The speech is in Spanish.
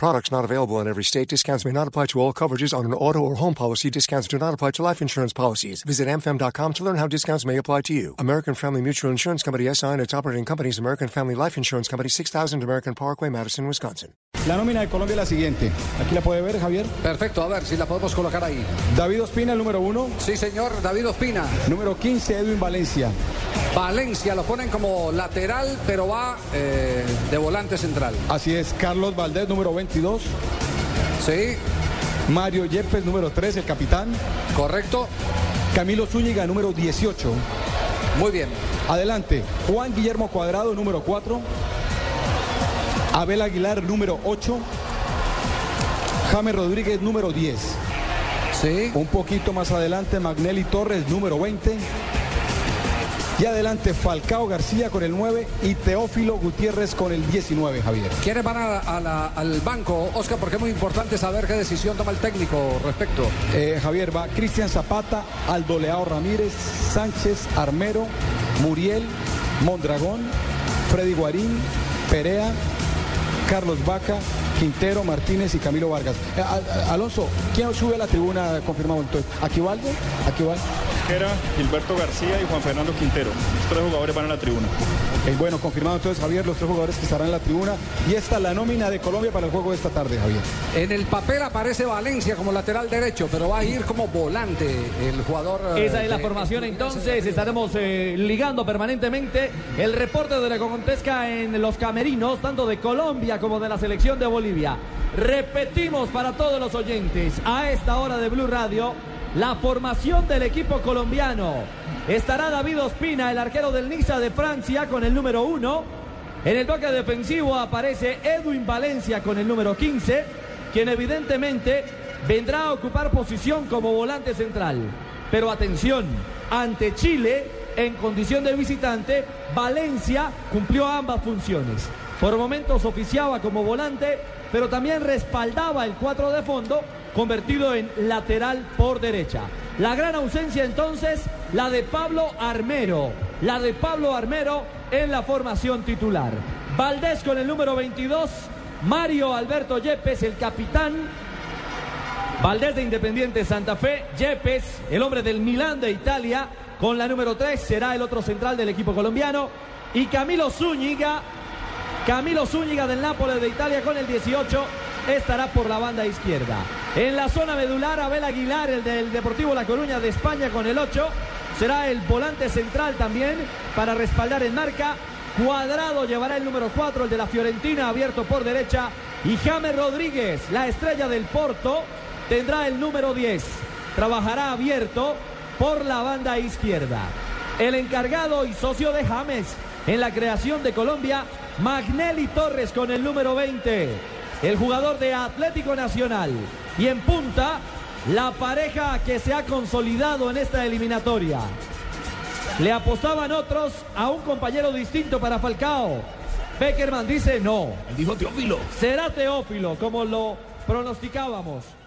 Products not available in every state. Discounts may not apply to all coverages on an auto or home policy. Discounts do not apply to life insurance policies. Visit amfam.com to learn how discounts may apply to you. American Family Mutual Insurance Company SI and its operating companies American Family Life Insurance Company 6000 American Parkway, Madison, Wisconsin. La nómina de Colombia es la siguiente. Aquí la puede ver, Javier. Perfecto, a ver si la podemos colocar ahí. David Ospina, el número uno. Sí, señor, David Ospina. Número 15, Edwin Valencia. Valencia lo ponen como lateral, pero va eh, de volante central. Así es, Carlos Valdés, número 22. Sí, Mario Yepes, número 3, el capitán. correcto. Camilo Zúñiga, número 18. Muy bien. Adelante, Juan Guillermo Cuadrado, número 4. Abel Aguilar, número 8. James Rodríguez, número 10. Sí. Un poquito más adelante, Magnelli Torres, número 20. Y adelante, Falcao García con el 9 y Teófilo Gutiérrez con el 19, Javier. ¿Quiénes van a- a la- al banco, Oscar? Porque es muy importante saber qué decisión toma el técnico respecto. Eh, Javier va Cristian Zapata, Aldo Leao Ramírez, Sánchez Armero, Muriel, Mondragón, Freddy Guarín, Perea, Carlos Vaca, Quintero, Martínez y Camilo Vargas. Eh, Alonso, ¿quién sube a la tribuna confirmado entonces? ¿Aquivaldo? ¿Aquivaldo? Mosquera, Gilberto García y Juan Fernando Quintero. Los tres jugadores van a la tribuna. Eh, bueno, confirmado entonces Javier, los tres jugadores que estarán en la tribuna. Y esta es la nómina de Colombia para el juego de esta tarde, Javier. En el papel aparece Valencia como lateral derecho, pero va a ir como volante el jugador. eh, Esa es la de- formación entonces, estaremos eh, ligando permanentemente el reporte de la Contesca en los camerinos, tanto de Colombia como de la selección de Bolivia. Repetimos para todos los oyentes, a esta hora de Blue Radio, la formación del equipo colombiano. Estará David Ospina, el arquero del Niza de Francia, con el número uno. En el bloque defensivo aparece Edwin Valencia con el número 15, quien evidentemente vendrá a ocupar posición como volante central. Pero atención, ante Chile, en condición de visitante, Valencia cumplió ambas funciones. Por momentos oficiaba como volante, pero también respaldaba el 4 de fondo, convertido en lateral por derecha. La gran ausencia entonces, la de Pablo Armero. La de Pablo Armero en la formación titular. Valdés con el número 22, Mario Alberto Yepes, el capitán, Valdés de Independiente Santa Fe, Yepes, el hombre del Milán de Italia, con la número 3 será el otro central del equipo colombiano. Y Camilo Zúñiga, Camilo Zúñiga del Nápoles de Italia con el 18, estará por la banda izquierda. En la zona medular, Abel Aguilar, el del Deportivo La Coruña de España con el 8, será el volante central también para respaldar en marca. Cuadrado llevará el número 4, el de la Fiorentina, abierto por derecha. Y James Rodríguez, la estrella del Porto, tendrá el número 10. Trabajará abierto por la banda izquierda. El encargado y socio de James en la creación de Colombia, Magnelli Torres con el número 20. El jugador de Atlético Nacional. Y en punta, la pareja que se ha consolidado en esta eliminatoria. Le apostaban otros a un compañero distinto para Falcao. Beckerman dice no. Dijo Teófilo. Será Teófilo, como lo pronosticábamos.